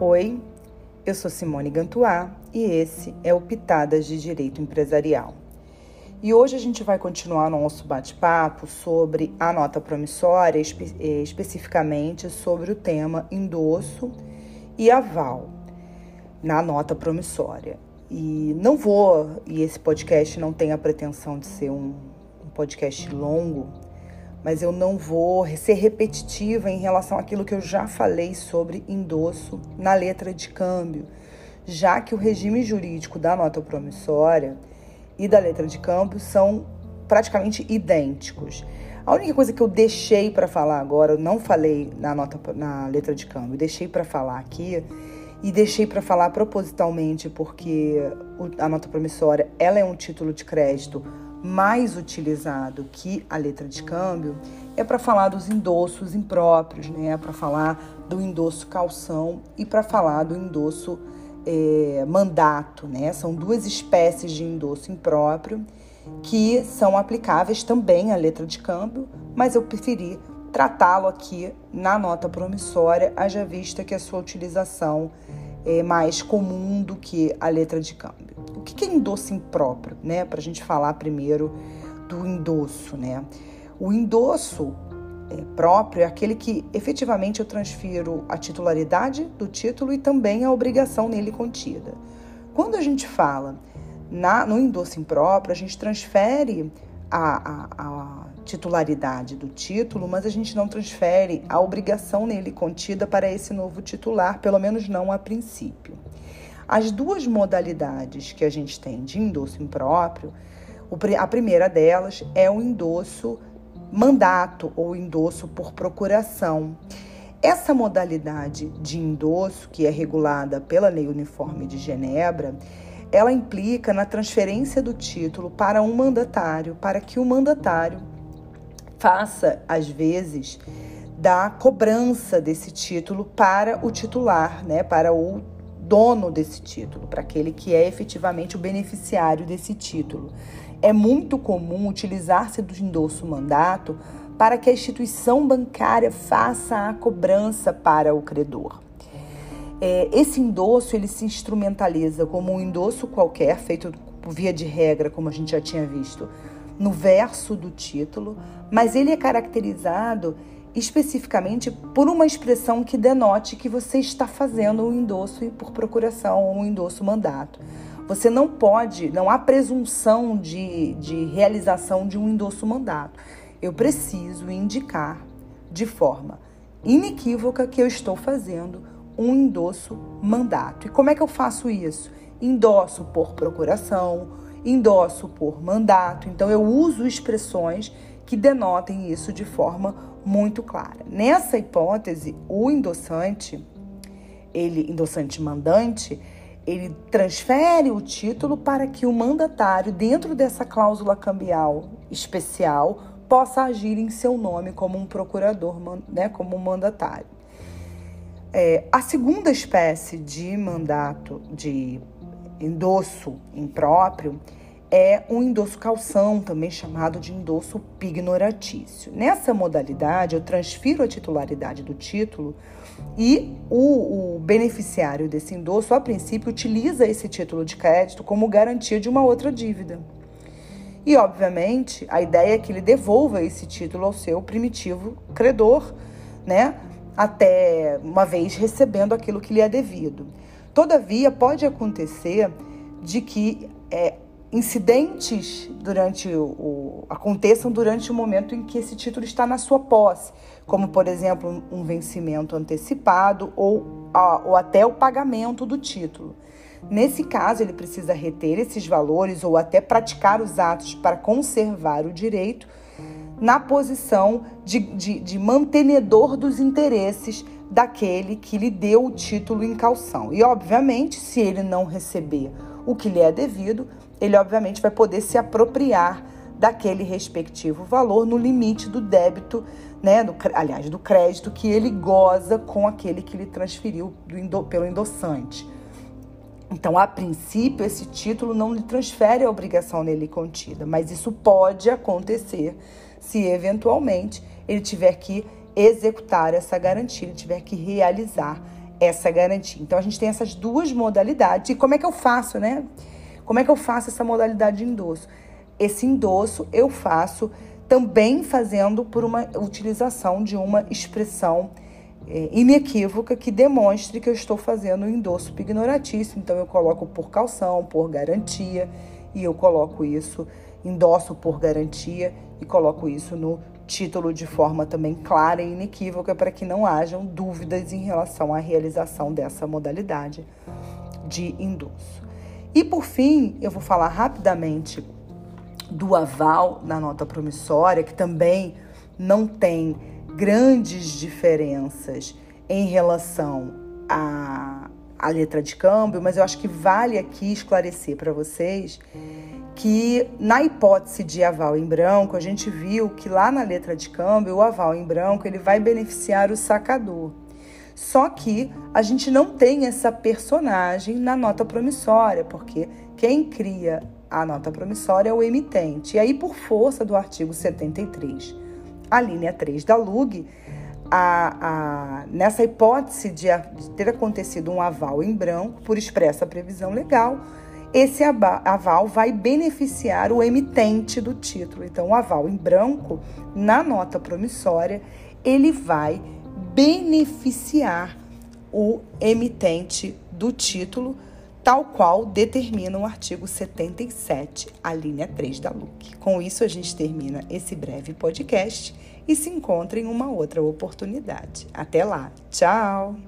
Oi, eu sou Simone Gantuá e esse é o Pitadas de Direito Empresarial. E hoje a gente vai continuar nosso bate-papo sobre a nota promissória, espe eh, especificamente sobre o tema endosso e aval na nota promissória. E não vou, e esse podcast não tem a pretensão de ser um, um podcast longo, mas eu não vou ser repetitiva em relação àquilo que eu já falei sobre endosso na letra de câmbio, já que o regime jurídico da nota promissória e da letra de câmbio são praticamente idênticos. A única coisa que eu deixei para falar agora, eu não falei na nota na letra de câmbio, deixei para falar aqui e deixei para falar propositalmente porque a nota promissória ela é um título de crédito mais utilizado que a letra de câmbio é para falar dos endossos impróprios, né? Para falar do endosso calção e para falar do endosso é, mandato, né? São duas espécies de endosso impróprio que são aplicáveis também à letra de câmbio, mas eu preferi tratá-lo aqui na nota promissória, haja vista que a sua utilização é mais comum do que a letra de câmbio. Que é endosso impróprio, né? Para a gente falar primeiro do endosso, né? O endosso é, próprio é aquele que efetivamente eu transfiro a titularidade do título e também a obrigação nele contida. Quando a gente fala na, no endosso impróprio, a gente transfere a, a, a titularidade do título, mas a gente não transfere a obrigação nele contida para esse novo titular, pelo menos não a princípio. As duas modalidades que a gente tem de endosso impróprio, a primeira delas é o endosso mandato ou endosso por procuração. Essa modalidade de endosso, que é regulada pela Lei Uniforme de Genebra, ela implica na transferência do título para um mandatário, para que o mandatário faça, às vezes, da cobrança desse título para o titular, né, para o dono desse título, para aquele que é efetivamente o beneficiário desse título. É muito comum utilizar-se do endosso mandato para que a instituição bancária faça a cobrança para o credor. É, esse endosso ele se instrumentaliza como um endosso qualquer, feito via de regra, como a gente já tinha visto, no verso do título, mas ele é caracterizado especificamente por uma expressão que denote que você está fazendo um endosso por procuração ou um endosso mandato. Você não pode, não há presunção de, de realização de um endosso mandato. Eu preciso indicar de forma inequívoca que eu estou fazendo um endosso mandato. E como é que eu faço isso? Endosso por procuração, endosso por mandato. Então eu uso expressões que denotem isso de forma muito clara. Nessa hipótese, o endossante, ele endossante mandante, ele transfere o título para que o mandatário, dentro dessa cláusula cambial especial, possa agir em seu nome como um procurador, né, como um mandatário. É, a segunda espécie de mandato de endosso impróprio é um endosso calção, também chamado de endosso pignoratício. Nessa modalidade, eu transfiro a titularidade do título e o, o, beneficiário desse endosso, a princípio, utiliza esse título de crédito como garantia de uma outra dívida. E, obviamente, a ideia é que ele devolva esse título ao seu primitivo credor, né? até uma vez recebendo aquilo que lhe é devido. Todavia, pode acontecer de que é, incidentes durante o, o, aconteçam durante o momento em que esse título está na sua posse, como por exemplo um vencimento antecipado ou, a, ou até o pagamento do título. Nesse caso, ele precisa reter esses valores ou até praticar os atos para conservar o direito na posição de, de, de mantenedor dos interesses daquele que lhe deu o título em calção. E, obviamente, se ele não receber o que lhe é devido, ele, obviamente, vai poder se apropriar daquele respectivo valor no limite do débito, né, aliás, do crédito que ele goza com aquele que lhe transferiu do, pelo endossante. Então, a princípio, esse título não lhe transfere a obrigação nele contida, mas isso pode acontecer se eventualmente ele tiver que executar essa garantia, ele tiver que realizar essa garantia. Então a gente tem essas duas modalidades. E como é que eu faço, né? Como é que eu faço essa modalidade de endosso? Esse endosso eu faço também fazendo por uma utilização de uma expressão é, inequívoca que demonstre que eu estou fazendo o endosso pignoratício. Então eu coloco por calção, por garantia, e eu coloco isso, endosso por garantia e coloco isso no título de forma também clara e inequívoca para que não hajam dúvidas em relação à realização dessa modalidade de endosso. E por fim, eu vou falar rapidamente do aval na nota promissória, que também não tem grandes diferenças em relação à, à letra de câmbio, mas eu acho que vale aqui esclarecer para vocês que na hipótese de aval em branco, a gente viu que lá na letra de câmbio, o aval em branco ele vai beneficiar o sacador. Só que a gente não tem essa personagem na nota promissória, porque quem cria a nota promissória é o emitente. E aí, por força do artigo 73, a linha 3 da LUG, a, a, nessa hipótese de, de ter acontecido um aval em branco por expressa previsão legal, esse aval vai beneficiar o emitente do título. Então, o aval em branco, na nota promissória, ele vai beneficiar o emitente do título, tal qual determina o artigo 77, a linha 3 da LUC. Com isso, a gente termina esse breve podcast e se encontra em uma outra oportunidade. Até lá. Tchau!